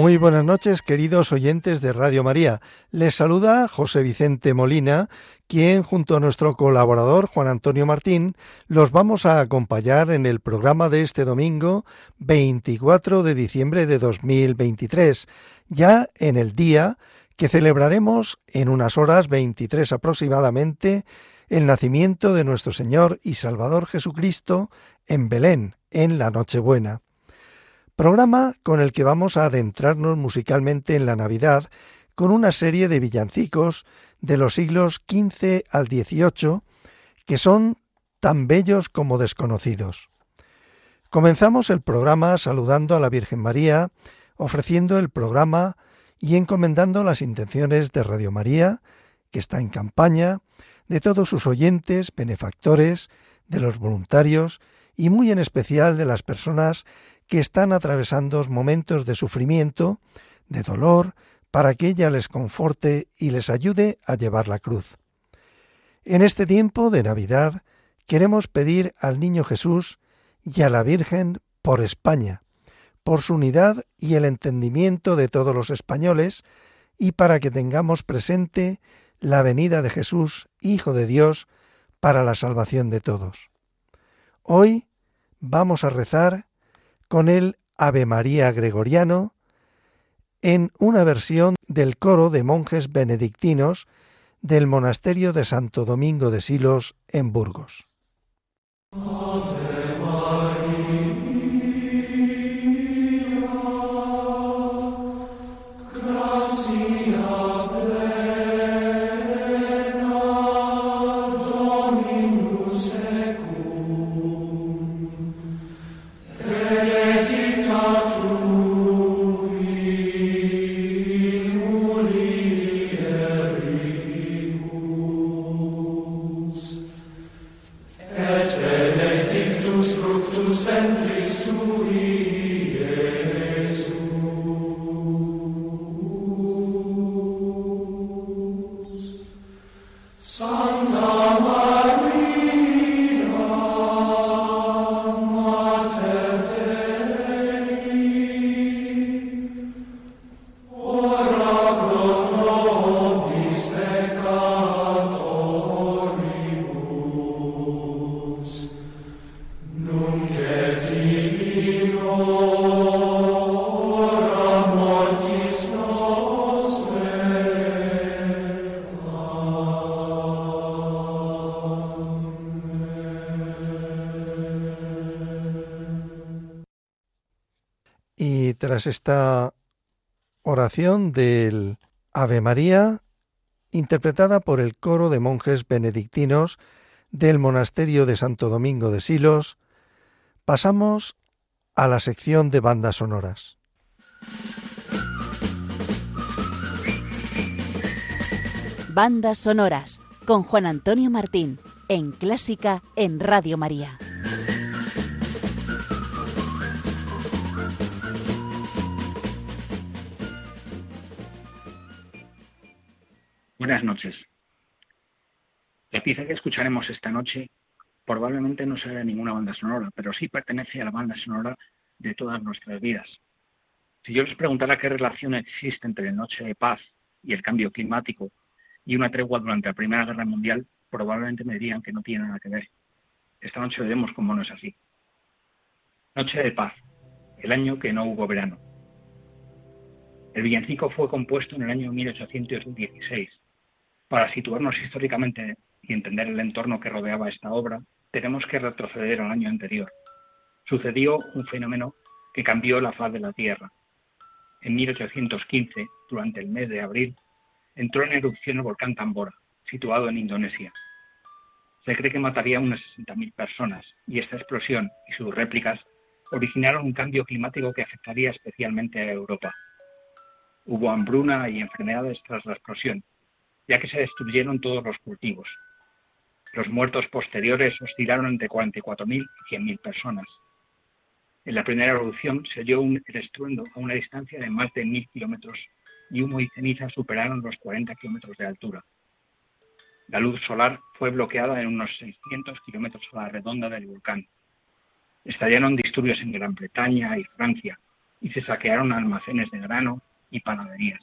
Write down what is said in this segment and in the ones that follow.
Muy buenas noches, queridos oyentes de Radio María. Les saluda José Vicente Molina, quien junto a nuestro colaborador Juan Antonio Martín los vamos a acompañar en el programa de este domingo 24 de diciembre de 2023, ya en el día que celebraremos en unas horas 23 aproximadamente el nacimiento de nuestro Señor y Salvador Jesucristo en Belén, en la Nochebuena. Programa con el que vamos a adentrarnos musicalmente en la Navidad con una serie de villancicos de los siglos XV al XVIII que son tan bellos como desconocidos. Comenzamos el programa saludando a la Virgen María, ofreciendo el programa y encomendando las intenciones de Radio María, que está en campaña, de todos sus oyentes, benefactores, de los voluntarios y muy en especial de las personas que están atravesando momentos de sufrimiento, de dolor, para que ella les conforte y les ayude a llevar la cruz. En este tiempo de Navidad queremos pedir al Niño Jesús y a la Virgen por España, por su unidad y el entendimiento de todos los españoles, y para que tengamos presente la venida de Jesús, Hijo de Dios, para la salvación de todos. Hoy vamos a rezar con el Ave María Gregoriano en una versión del coro de monjes benedictinos del monasterio de Santo Domingo de Silos en Burgos. Tras esta oración del Ave María, interpretada por el coro de monjes benedictinos del monasterio de Santo Domingo de Silos, pasamos a la sección de bandas sonoras. Bandas sonoras con Juan Antonio Martín en Clásica en Radio María. Buenas noches. La pieza que escucharemos esta noche probablemente no sea de ninguna banda sonora, pero sí pertenece a la banda sonora de todas nuestras vidas. Si yo les preguntara qué relación existe entre la Noche de Paz y el cambio climático y una tregua durante la Primera Guerra Mundial, probablemente me dirían que no tiene nada que ver. Esta noche veremos cómo no es así. Noche de Paz, el año que no hubo verano. El villancico fue compuesto en el año 1816 para situarnos históricamente y entender el entorno que rodeaba esta obra, tenemos que retroceder al año anterior. Sucedió un fenómeno que cambió la faz de la Tierra. En 1815, durante el mes de abril, entró en erupción el volcán Tambora, situado en Indonesia. Se cree que mataría a unas 60.000 personas y esta explosión y sus réplicas originaron un cambio climático que afectaría especialmente a Europa. Hubo hambruna y enfermedades tras la explosión ya que se destruyeron todos los cultivos. Los muertos posteriores oscilaron entre 44.000 y 100.000 personas. En la primera erupción se oyó un, estruendo a una distancia de más de mil kilómetros y humo y ceniza superaron los 40 kilómetros de altura. La luz solar fue bloqueada en unos 600 kilómetros a la redonda del volcán. Estallaron disturbios en Gran Bretaña y Francia y se saquearon almacenes de grano y panaderías.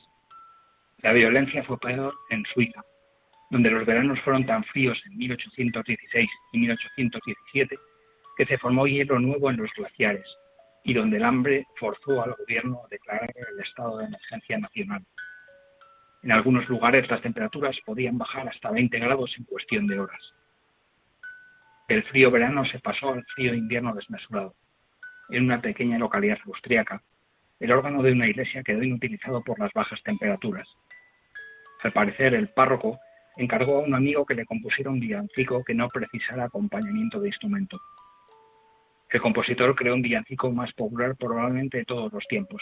La violencia fue peor en Suiza, donde los veranos fueron tan fríos en 1816 y 1817 que se formó hielo nuevo en los glaciares y donde el hambre forzó al gobierno a declarar el estado de emergencia nacional. En algunos lugares las temperaturas podían bajar hasta 20 grados en cuestión de horas. El frío verano se pasó al frío invierno desmesurado. En una pequeña localidad austriaca, el órgano de una iglesia quedó inutilizado por las bajas temperaturas. Al parecer, el párroco encargó a un amigo que le compusiera un villancico que no precisara acompañamiento de instrumento. El compositor creó un villancico más popular probablemente de todos los tiempos,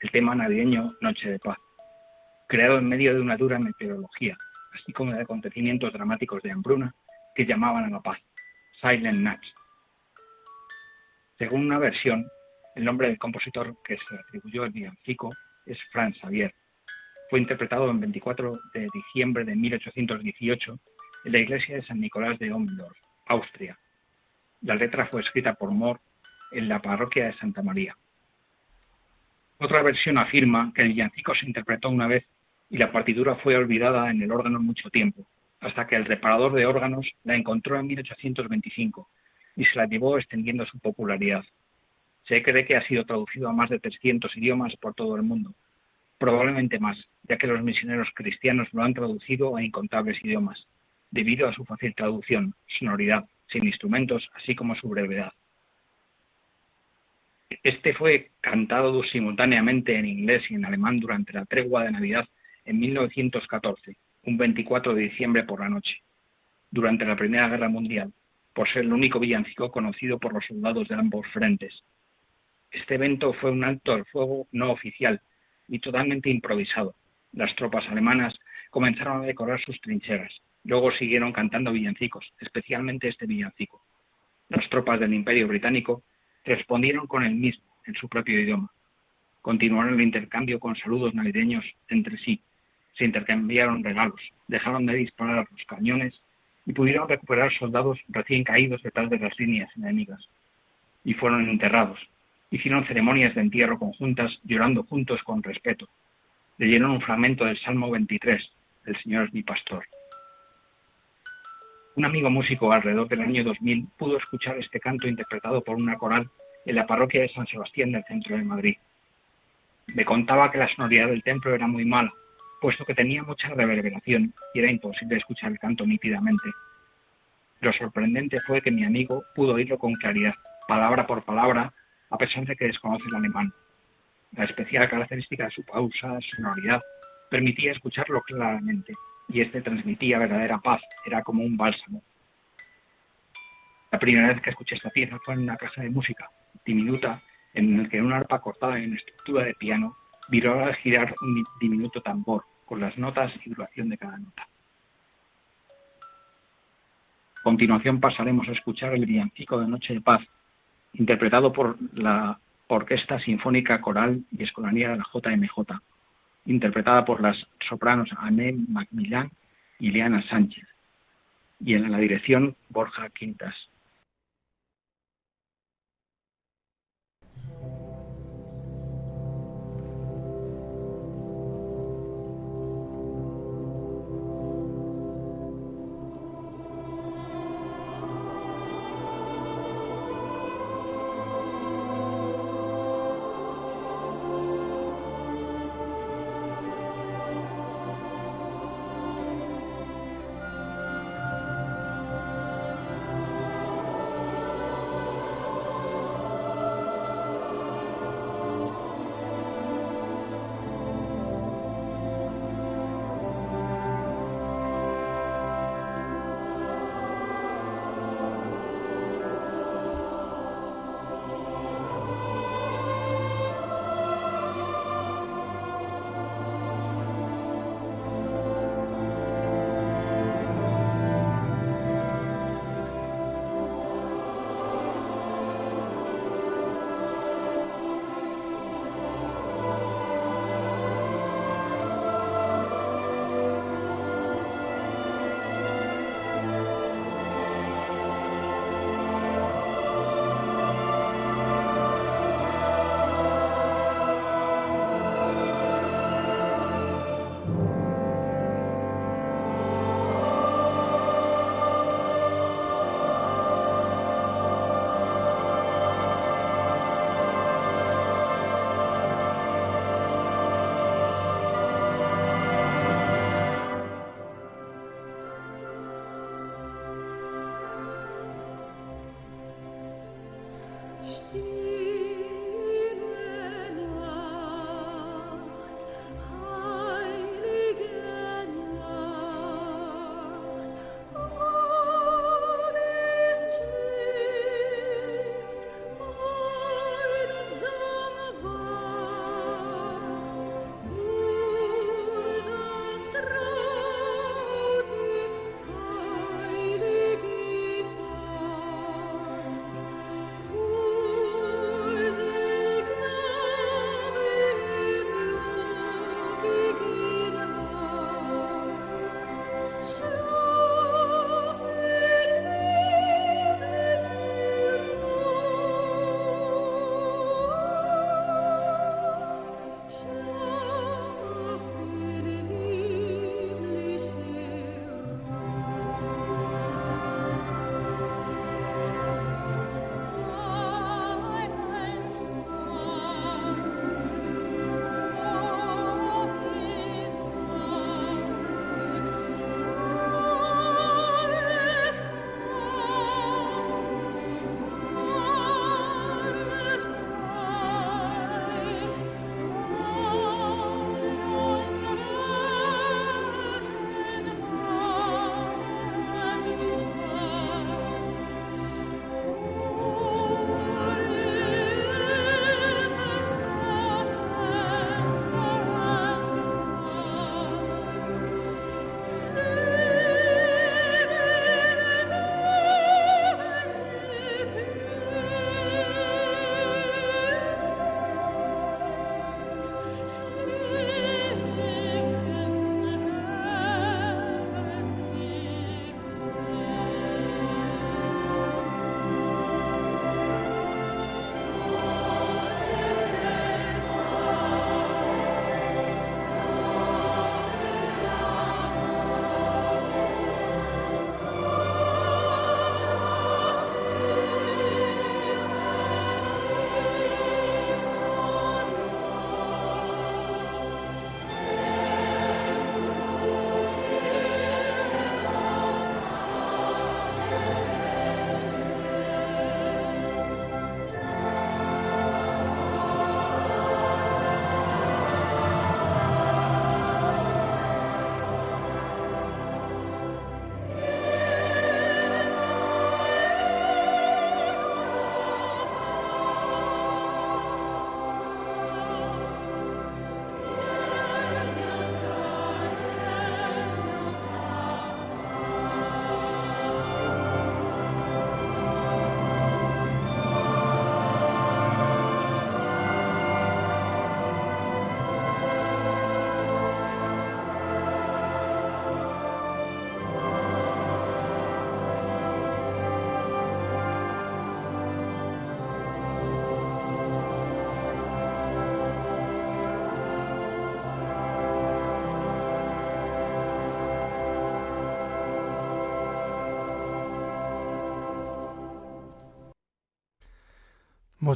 el tema navideño Noche de Paz, creado en medio de una dura meteorología, así como de acontecimientos dramáticos de hambruna que llamaban a la paz, Silent Nights. Según una versión, el nombre del compositor que se atribuyó el villancico es Franz Xavier. Fue interpretado el 24 de diciembre de 1818 en la iglesia de San Nicolás de Ommendorf, Austria, la letra fue escrita por Moore en la parroquia de Santa María. Otra versión afirma que el villancico se interpretó una vez y la partitura fue olvidada en el órgano mucho tiempo, hasta que el reparador de órganos la encontró en 1825 y se la llevó extendiendo su popularidad. Se cree que ha sido traducido a más de 300 idiomas por todo el mundo, probablemente más, ya que los misioneros cristianos lo han traducido a incontables idiomas, debido a su fácil traducción, sonoridad, sin instrumentos, así como su brevedad. Este fue cantado simultáneamente en inglés y en alemán durante la tregua de Navidad en 1914, un 24 de diciembre por la noche, durante la Primera Guerra Mundial, por ser el único villancico conocido por los soldados de ambos frentes. Este evento fue un alto al fuego no oficial y totalmente improvisado. Las tropas alemanas comenzaron a decorar sus trincheras, Luego siguieron cantando villancicos, especialmente este villancico. Las tropas del Imperio Británico respondieron con el mismo, en su propio idioma. Continuaron el intercambio con saludos navideños entre sí. Se intercambiaron regalos, dejaron de disparar a los cañones y pudieron recuperar soldados recién caídos detrás de las líneas enemigas. Y fueron enterrados. Hicieron ceremonias de entierro conjuntas, llorando juntos con respeto. Leyeron un fragmento del Salmo 23, El Señor es mi pastor. Un amigo músico alrededor del año 2000 pudo escuchar este canto interpretado por una coral en la parroquia de San Sebastián del centro de Madrid. Me contaba que la sonoridad del templo era muy mala, puesto que tenía mucha reverberación y era imposible escuchar el canto nítidamente. Lo sorprendente fue que mi amigo pudo oírlo con claridad, palabra por palabra, a pesar de que desconoce el alemán. La especial característica de su pausa, sonoridad, permitía escucharlo claramente y este transmitía verdadera paz, era como un bálsamo. La primera vez que escuché esta pieza fue en una caja de música diminuta en el que una arpa cortada en estructura de piano viró al girar un diminuto tambor con las notas y duración de cada nota. A continuación pasaremos a escuchar el villancico de Noche de Paz, interpretado por la Orquesta Sinfónica Coral y Escolanía de la JMJ, interpretada por las sopranos Anne Macmillan y Leana Sánchez, y en la dirección Borja Quintas.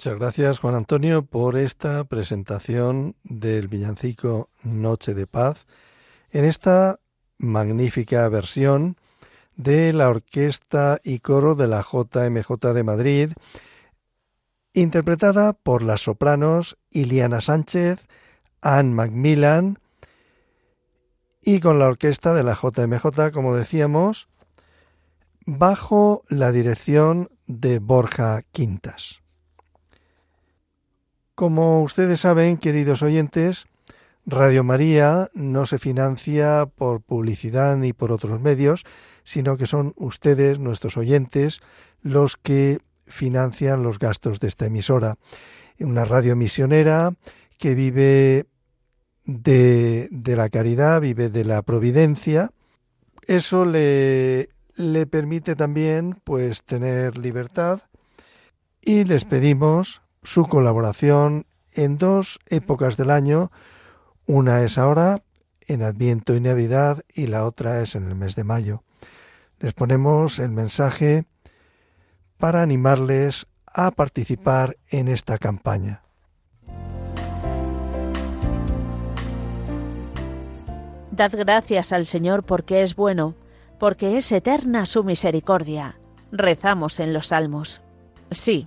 Muchas gracias, Juan Antonio, por esta presentación del villancico Noche de Paz en esta magnífica versión de la orquesta y coro de la JMJ de Madrid, interpretada por las sopranos Iliana Sánchez, Anne Macmillan y con la orquesta de la JMJ, como decíamos, bajo la dirección de Borja Quintas. Como ustedes saben, queridos oyentes, Radio María no se financia por publicidad ni por otros medios, sino que son ustedes, nuestros oyentes, los que financian los gastos de esta emisora. Una radio misionera que vive de, de la caridad, vive de la providencia. Eso le, le permite también pues tener libertad y les pedimos su colaboración en dos épocas del año. Una es ahora, en Adviento y Navidad, y la otra es en el mes de mayo. Les ponemos el mensaje para animarles a participar en esta campaña. Dad gracias al Señor porque es bueno, porque es eterna su misericordia. Rezamos en los salmos. Sí,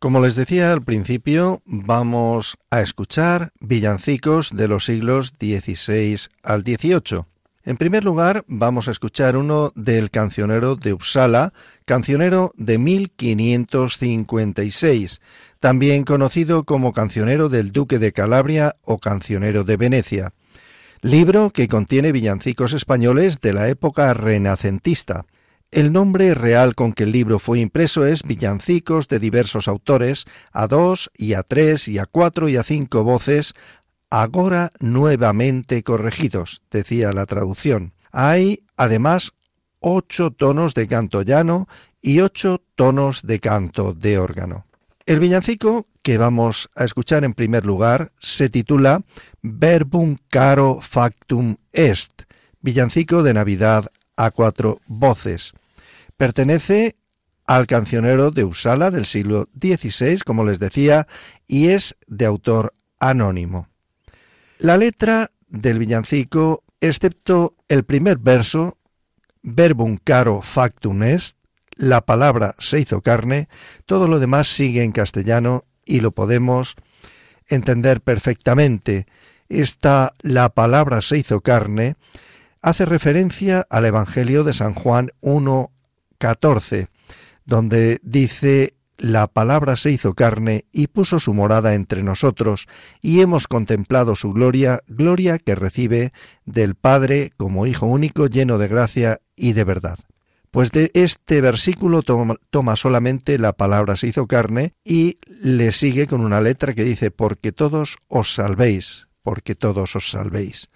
Como les decía al principio, vamos a escuchar villancicos de los siglos XVI al XVIII. En primer lugar, vamos a escuchar uno del cancionero de Uppsala, cancionero de 1556, también conocido como cancionero del Duque de Calabria o cancionero de Venecia, libro que contiene villancicos españoles de la época renacentista. El nombre real con que el libro fue impreso es Villancicos de diversos autores, a dos y a tres y a cuatro y a cinco voces, agora nuevamente corregidos, decía la traducción. Hay, además, ocho tonos de canto llano y ocho tonos de canto de órgano. El villancico que vamos a escuchar en primer lugar se titula Verbum caro factum est, villancico de Navidad a cuatro voces. Pertenece al cancionero de Usala del siglo XVI, como les decía, y es de autor anónimo. La letra del villancico, excepto el primer verso, verbum caro factum est, la palabra se hizo carne, todo lo demás sigue en castellano y lo podemos entender perfectamente. Esta la palabra se hizo carne hace referencia al Evangelio de San Juan 1 14, donde dice la palabra se hizo carne y puso su morada entre nosotros, y hemos contemplado su gloria, gloria que recibe del Padre como Hijo único, lleno de gracia y de verdad. Pues de este versículo toma, solamente la palabra se hizo carne y le sigue con una letra que dice, porque todos os salvéis, porque todos os salvéis.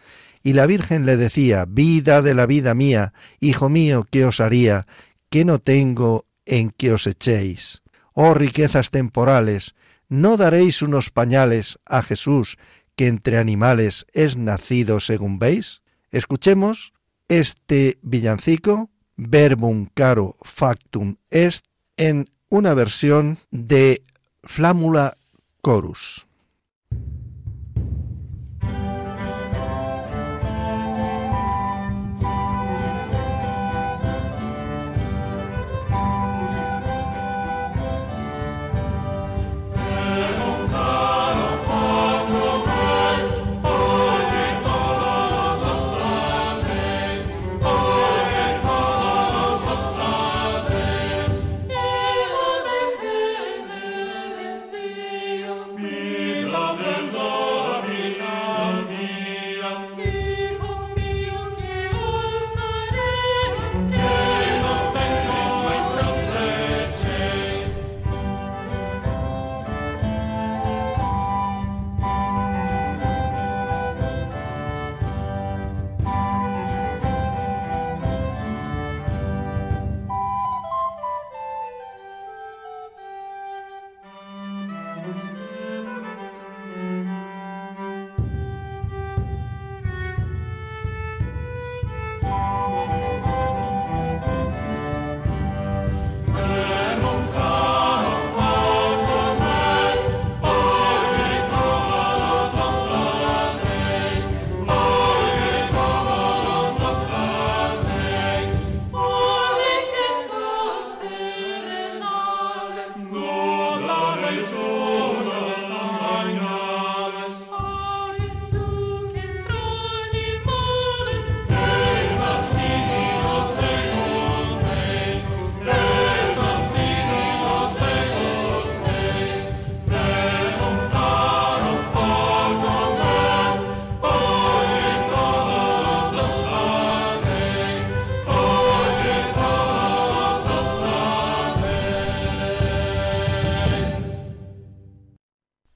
Y la Virgen le decía, vida de la vida mía, hijo mío, ¿qué os haría? ¿Qué no tengo en que os echéis? Oh riquezas temporales, ¿no daréis unos pañales a Jesús que entre animales es nacido según veis? Escuchemos este villancico, Verbum caro factum est, en una versión de Flámula Chorus.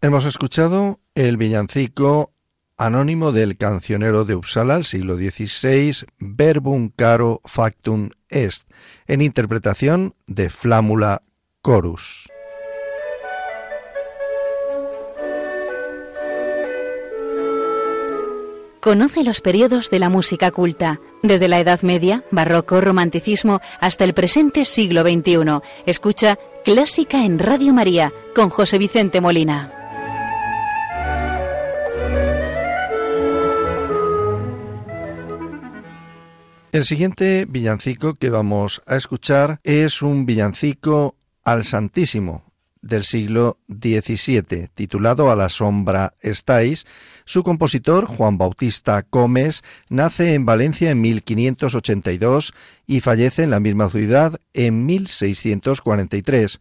Hemos escuchado el villancico anónimo del cancionero de Uppsala al siglo XVI, Verbum caro factum est, en interpretación de Flámula Chorus. Conoce los periodos de la música culta, desde la Edad Media, Barroco, Romanticismo, hasta el presente siglo XXI. Escucha Clásica en Radio María con José Vicente Molina. El siguiente villancico que vamos a escuchar es un villancico al Santísimo del siglo XVII, titulado A la sombra estáis. Su compositor, Juan Bautista Gómez, nace en Valencia en 1582 y fallece en la misma ciudad en 1643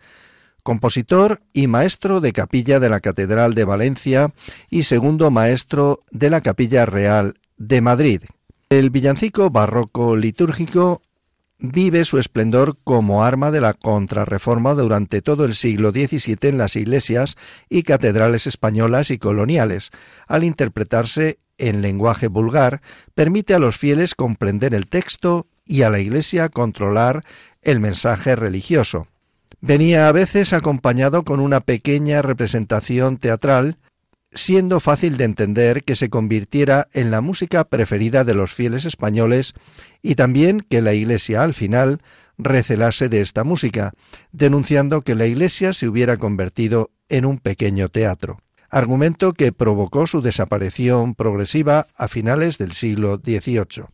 compositor y maestro de capilla de la Catedral de Valencia y segundo maestro de la Capilla Real de Madrid. El villancico barroco litúrgico vive su esplendor como arma de la contrarreforma durante todo el siglo XVII en las iglesias y catedrales españolas y coloniales. Al interpretarse en lenguaje vulgar, permite a los fieles comprender el texto y a la Iglesia controlar el mensaje religioso. Venía a veces acompañado con una pequeña representación teatral siendo fácil de entender que se convirtiera en la música preferida de los fieles españoles y también que la Iglesia al final recelase de esta música, denunciando que la Iglesia se hubiera convertido en un pequeño teatro, argumento que provocó su desaparición progresiva a finales del siglo XVIII.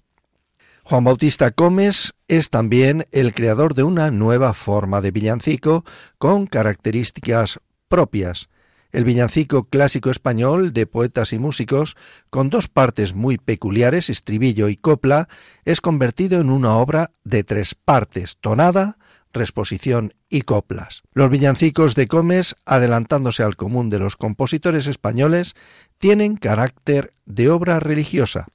Juan Bautista Gómez es también el creador de una nueva forma de villancico con características propias, el villancico clásico español de poetas y músicos, con dos partes muy peculiares, estribillo y copla, es convertido en una obra de tres partes, tonada, resposición y coplas. Los villancicos de Comes, adelantándose al común de los compositores españoles, tienen carácter de obra religiosa.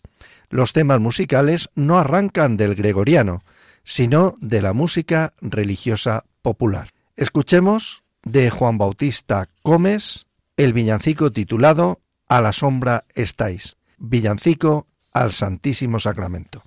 Los temas musicales no arrancan del gregoriano, sino de la música religiosa popular. Escuchemos de Juan Bautista Comes el villancico titulado A la sombra estáis, villancico al Santísimo Sacramento.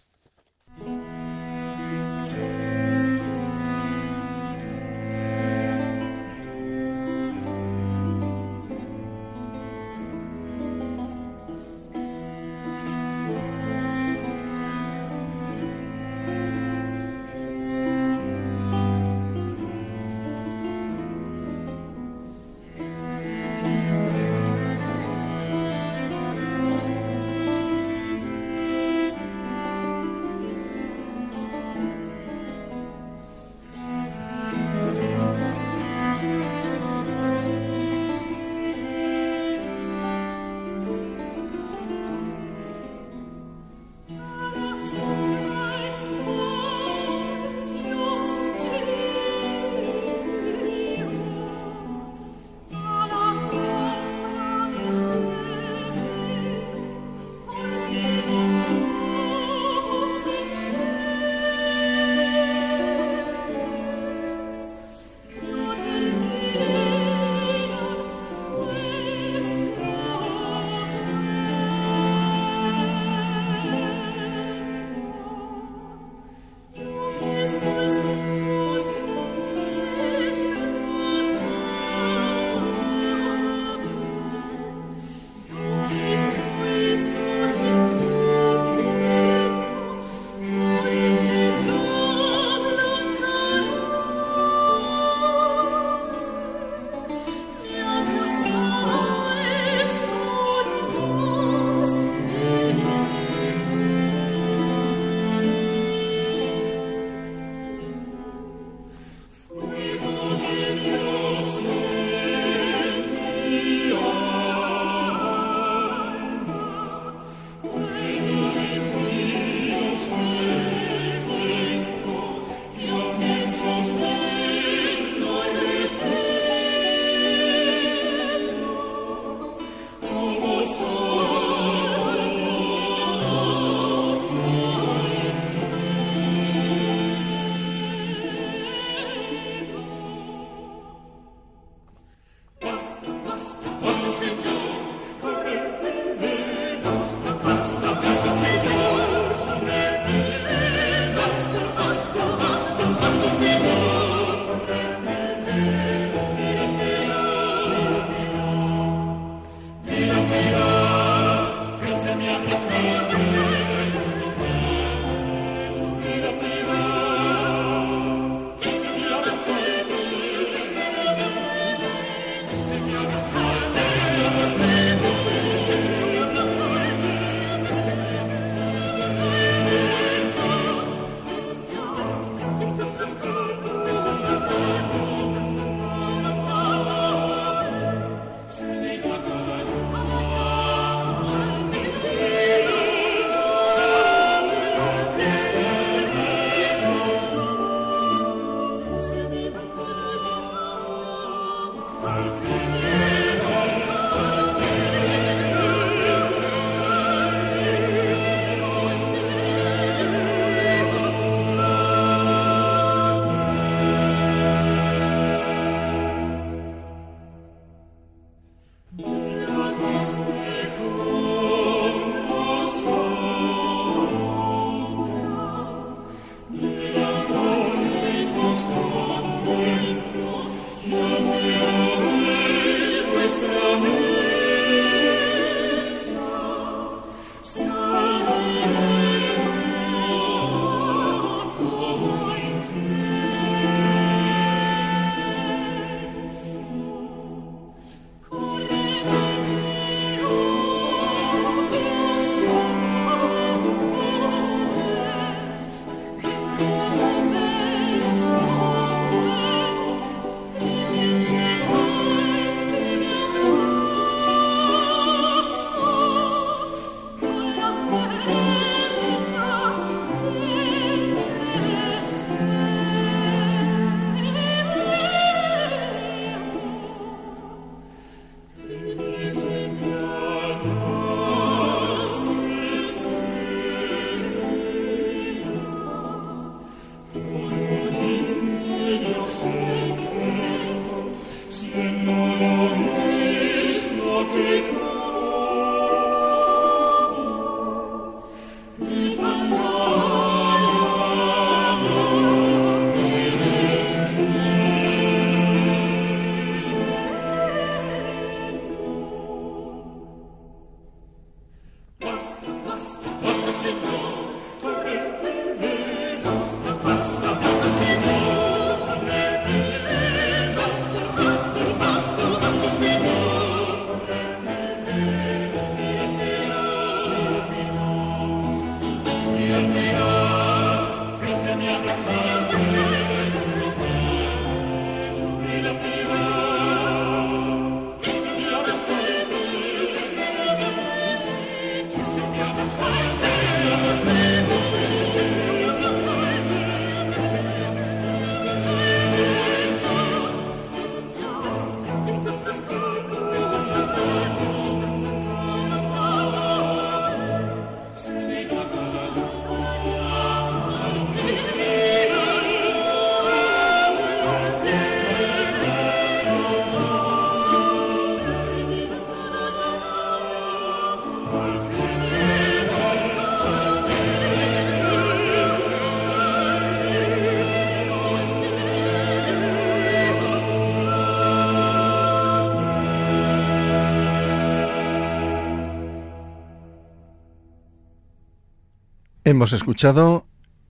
Hemos escuchado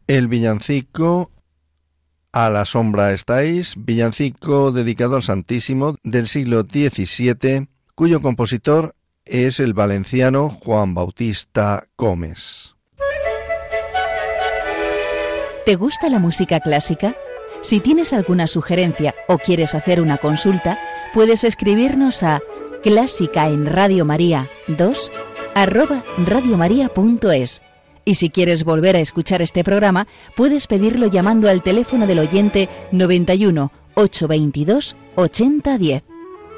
el villancico A la sombra estáis, villancico dedicado al Santísimo del siglo XVII, cuyo compositor es el valenciano Juan Bautista Gómez. ¿Te gusta la música clásica? Si tienes alguna sugerencia o quieres hacer una consulta, puedes escribirnos a clásica en Radio María 2 arroba radiomaria.es y si quieres volver a escuchar este programa, puedes pedirlo llamando al teléfono del oyente 91 822 8010.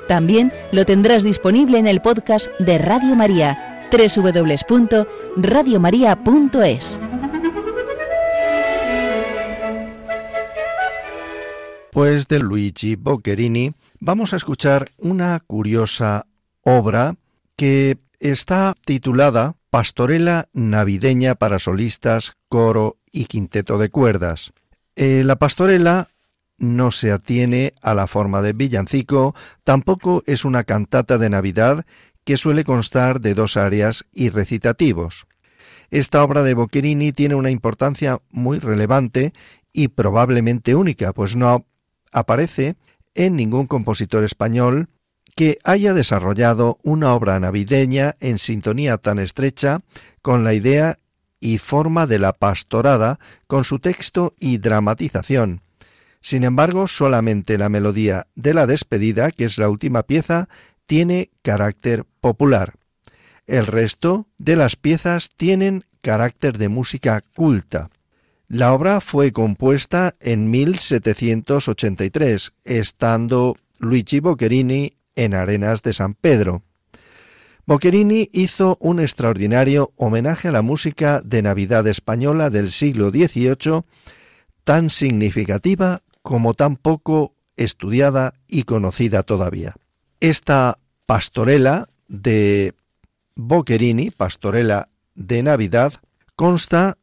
También lo tendrás disponible en el podcast de Radio María, www.radiomaria.es. Pues de Luigi Boccherini vamos a escuchar una curiosa obra que está titulada Pastorela navideña para solistas, coro y quinteto de cuerdas. Eh, la pastorela no se atiene a la forma de villancico, tampoco es una cantata de Navidad que suele constar de dos áreas y recitativos. Esta obra de Boccherini tiene una importancia muy relevante y probablemente única, pues no aparece en ningún compositor español que haya desarrollado una obra navideña en sintonía tan estrecha con la idea y forma de la pastorada, con su texto y dramatización. Sin embargo, solamente la melodía de la despedida, que es la última pieza, tiene carácter popular. El resto de las piezas tienen carácter de música culta. La obra fue compuesta en 1783, estando Luigi Boccherini en Arenas de San Pedro. Boccherini hizo un extraordinario homenaje a la música de Navidad española del siglo XVIII, tan significativa como tan poco estudiada y conocida todavía. Esta pastorela de Boccherini, pastorela de Navidad, consta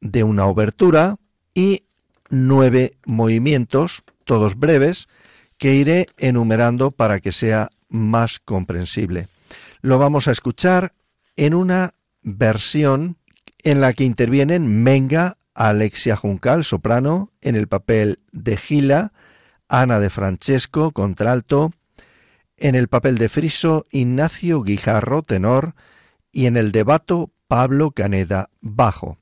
de una obertura y nueve movimientos, todos breves, que iré enumerando para que sea más comprensible. Lo vamos a escuchar en una versión en la que intervienen Menga, Alexia Juncal, soprano, en el papel de Gila, Ana de Francesco, contralto, en el papel de Friso, Ignacio Guijarro, tenor, y en el de Bato, Pablo Caneda, bajo.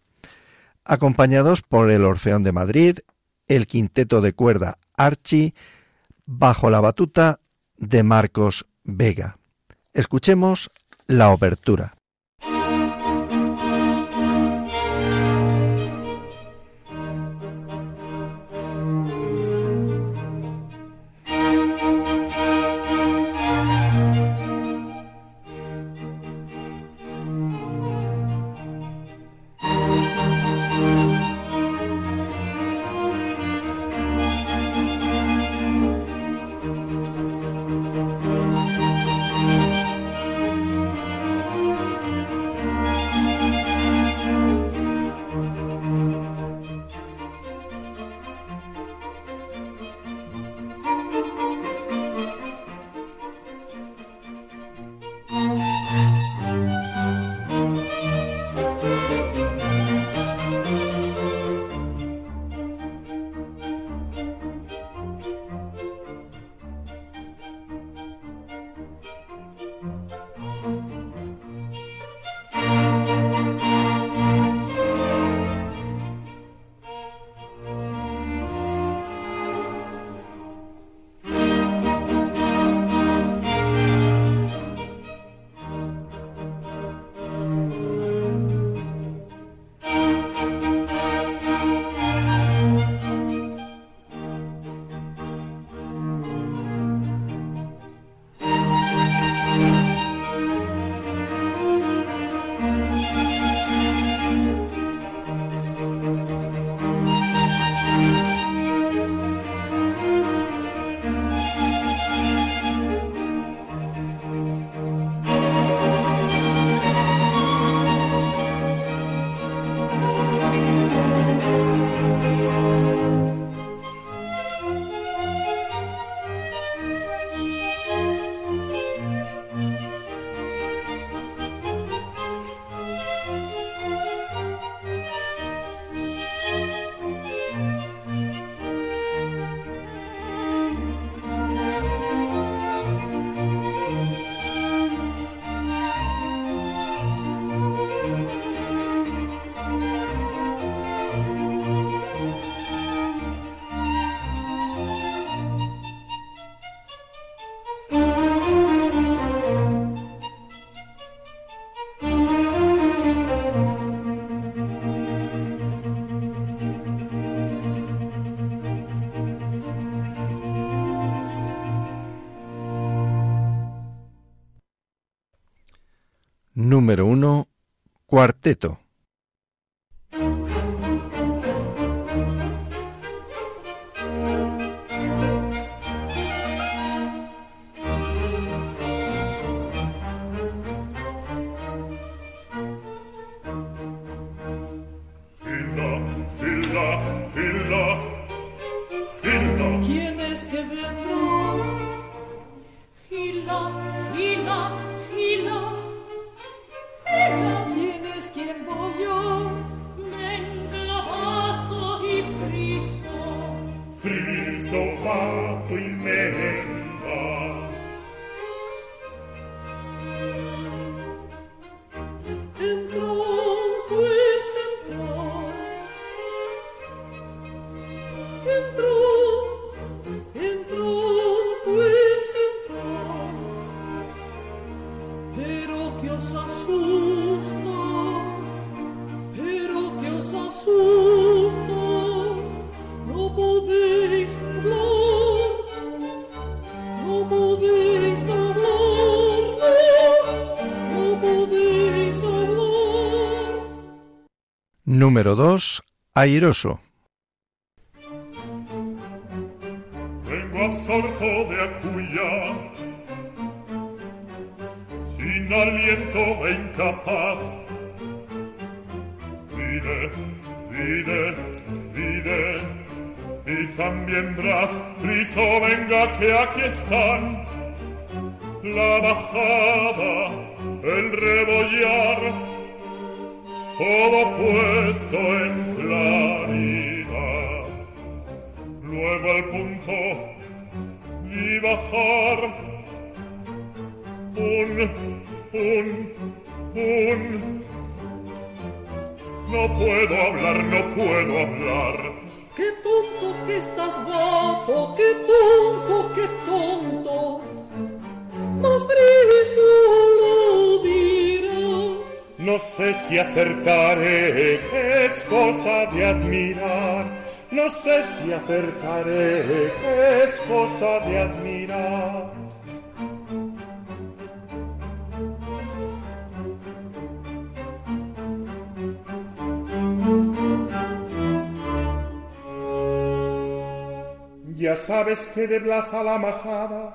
Acompañados por el Orfeón de Madrid, el quinteto de cuerda Archie, bajo la batuta de Marcos Vega. Escuchemos la obertura. Número 1. Cuarteto. Número 2. Airoso. Vengo absorto de acuya, sin aliento e incapaz. Vide, vide, vide, y también Bras, friso, venga que aquí están. La bajada, el rebollar, todo puesto en claridad. Luego al punto y bajar un, un, un. No puedo hablar, no puedo hablar. Qué tonto que estás, gato, qué tonto, qué tonto. Más friso lo no sé si acertaré, es cosa de admirar. No sé si acertaré, es cosa de admirar. Ya sabes que de Blas a la majada,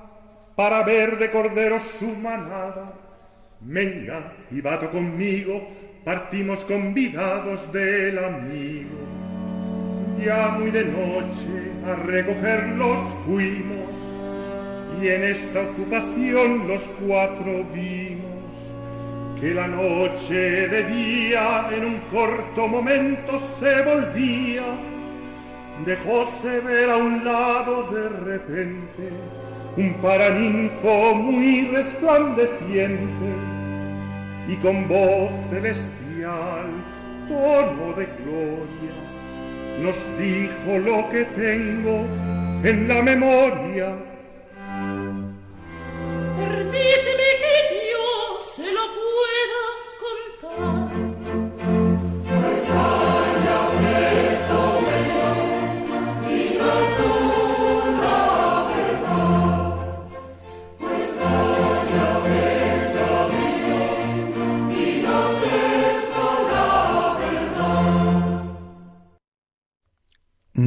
para ver de corderos su manada, Venga y vato conmigo, partimos convidados del amigo. Ya muy de noche a recogerlos fuimos, y en esta ocupación los cuatro vimos. Que la noche de día en un corto momento se volvía, dejóse ver a un lado de repente un paraninfo muy resplandeciente y con voz celestial, tono de gloria, nos dijo lo que tengo en la memoria.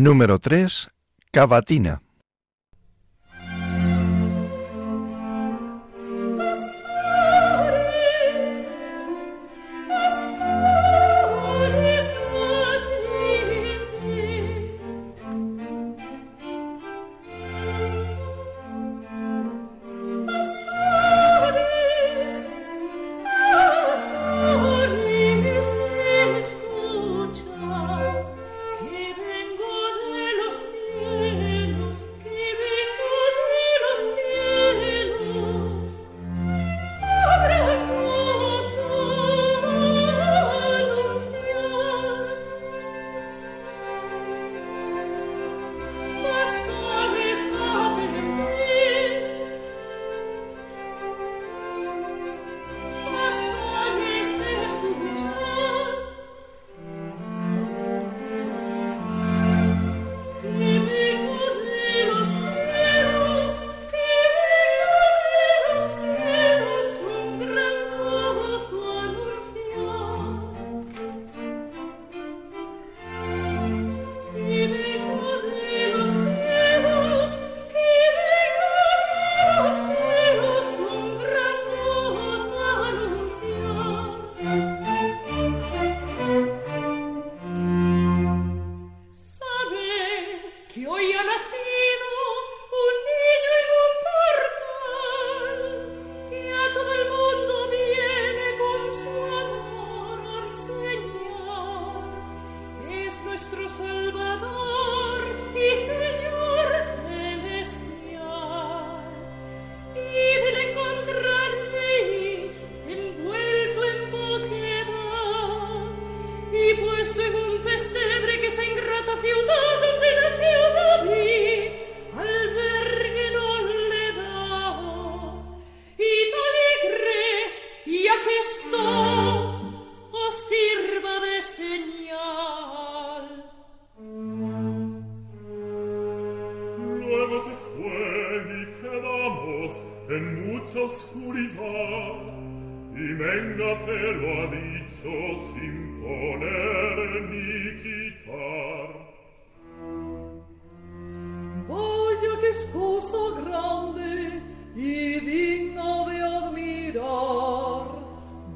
Número 3. Cavatina.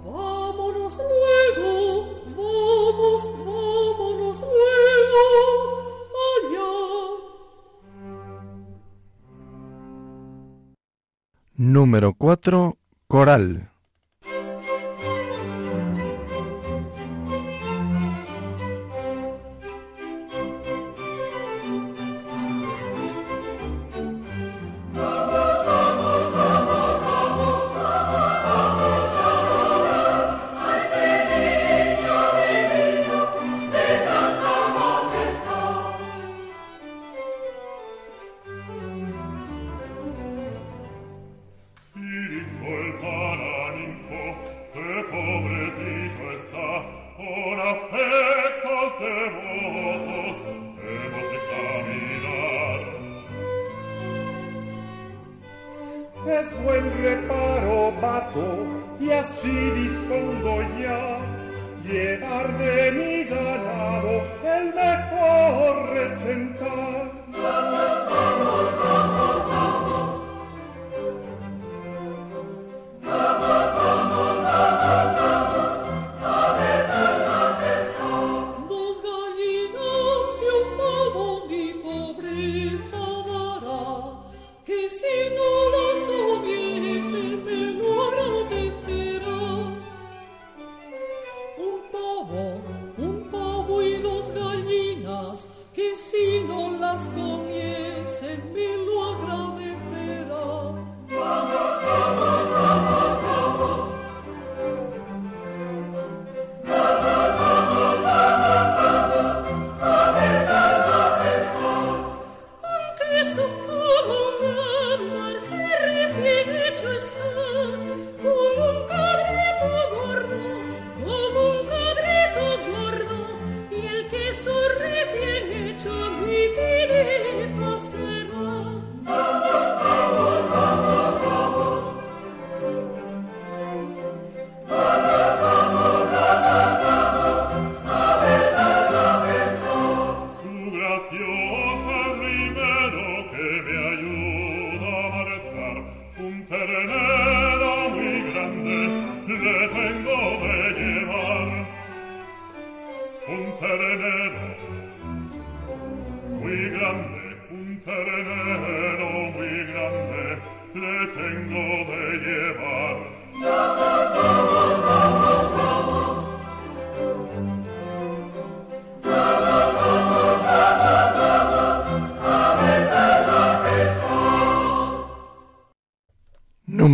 Vámonos luego, vamos, vámonos luego. Número 4. Coral.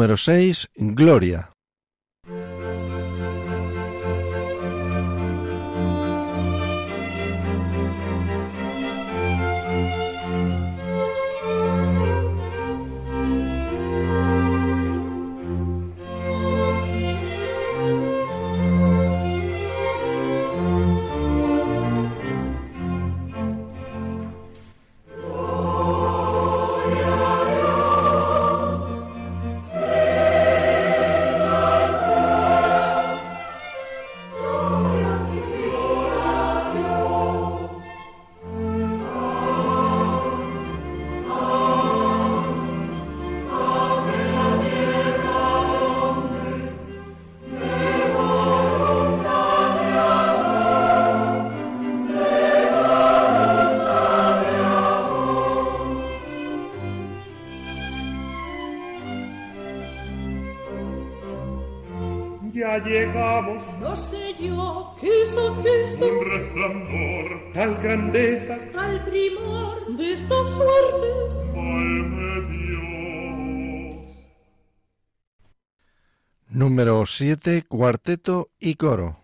número 6, Gloria. Llegamos. No sé yo qué es esto. Un resplandor. Tal grandeza. Tal primor de esta suerte. Válme Dios. Número 7, cuarteto y coro.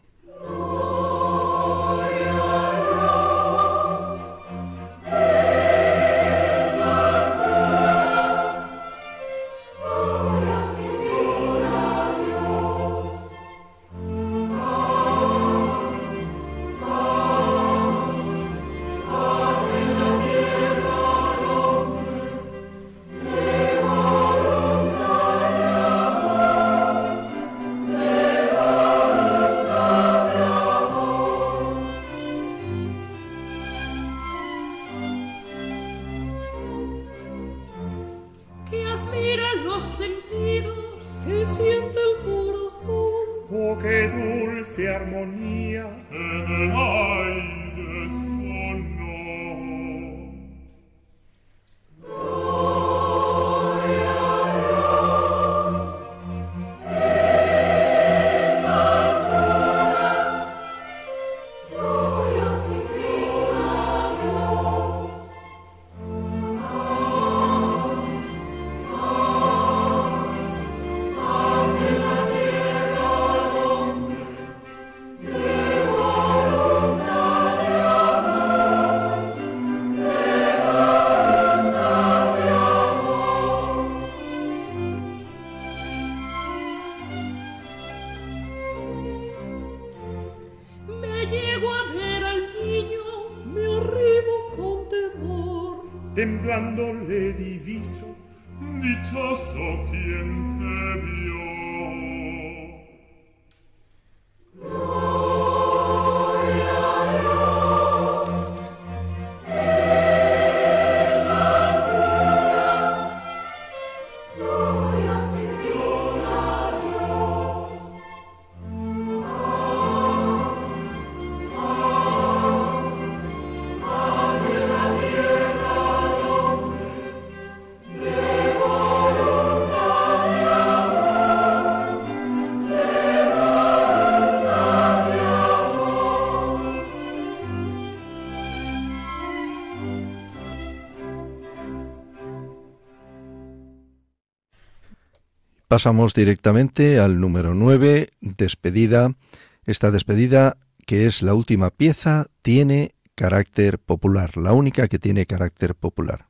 Lord. quando le dico Pasamos directamente al número 9, despedida. Esta despedida, que es la última pieza, tiene carácter popular, la única que tiene carácter popular.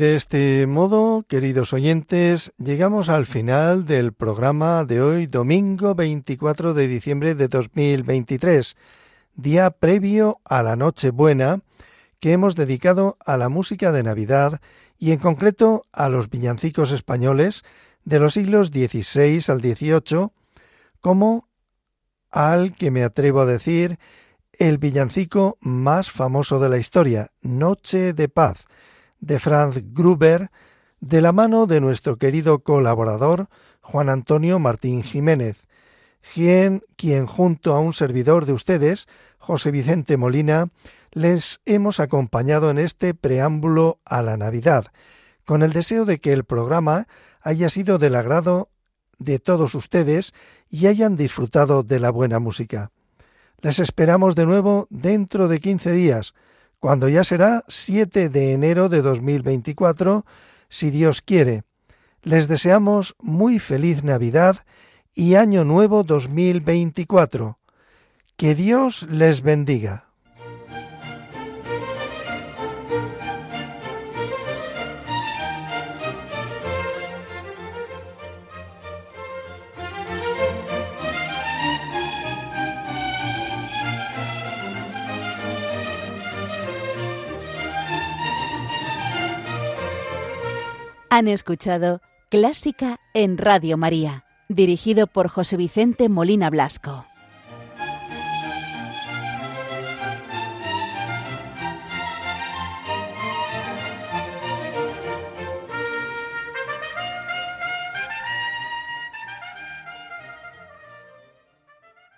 De este modo, queridos oyentes, llegamos al final del programa de hoy, domingo 24 de diciembre de 2023, día previo a la Nochebuena, que hemos dedicado a la música de Navidad y en concreto a los villancicos españoles de los siglos XVI al XVIII, como al que me atrevo a decir el villancico más famoso de la historia, Noche de Paz, de Franz Gruber, de la mano de nuestro querido colaborador Juan Antonio Martín Jiménez, quien, quien junto a un servidor de ustedes, José Vicente Molina, les hemos acompañado en este preámbulo a la Navidad, con el deseo de que el programa haya sido del agrado de todos ustedes y hayan disfrutado de la buena música. Les esperamos de nuevo dentro de 15 días, cuando ya será 7 de enero de 2024, si Dios quiere. Les deseamos muy feliz Navidad y Año Nuevo 2024. Que Dios les bendiga. Han escuchado Clásica en Radio María, dirigido por José Vicente Molina Blasco.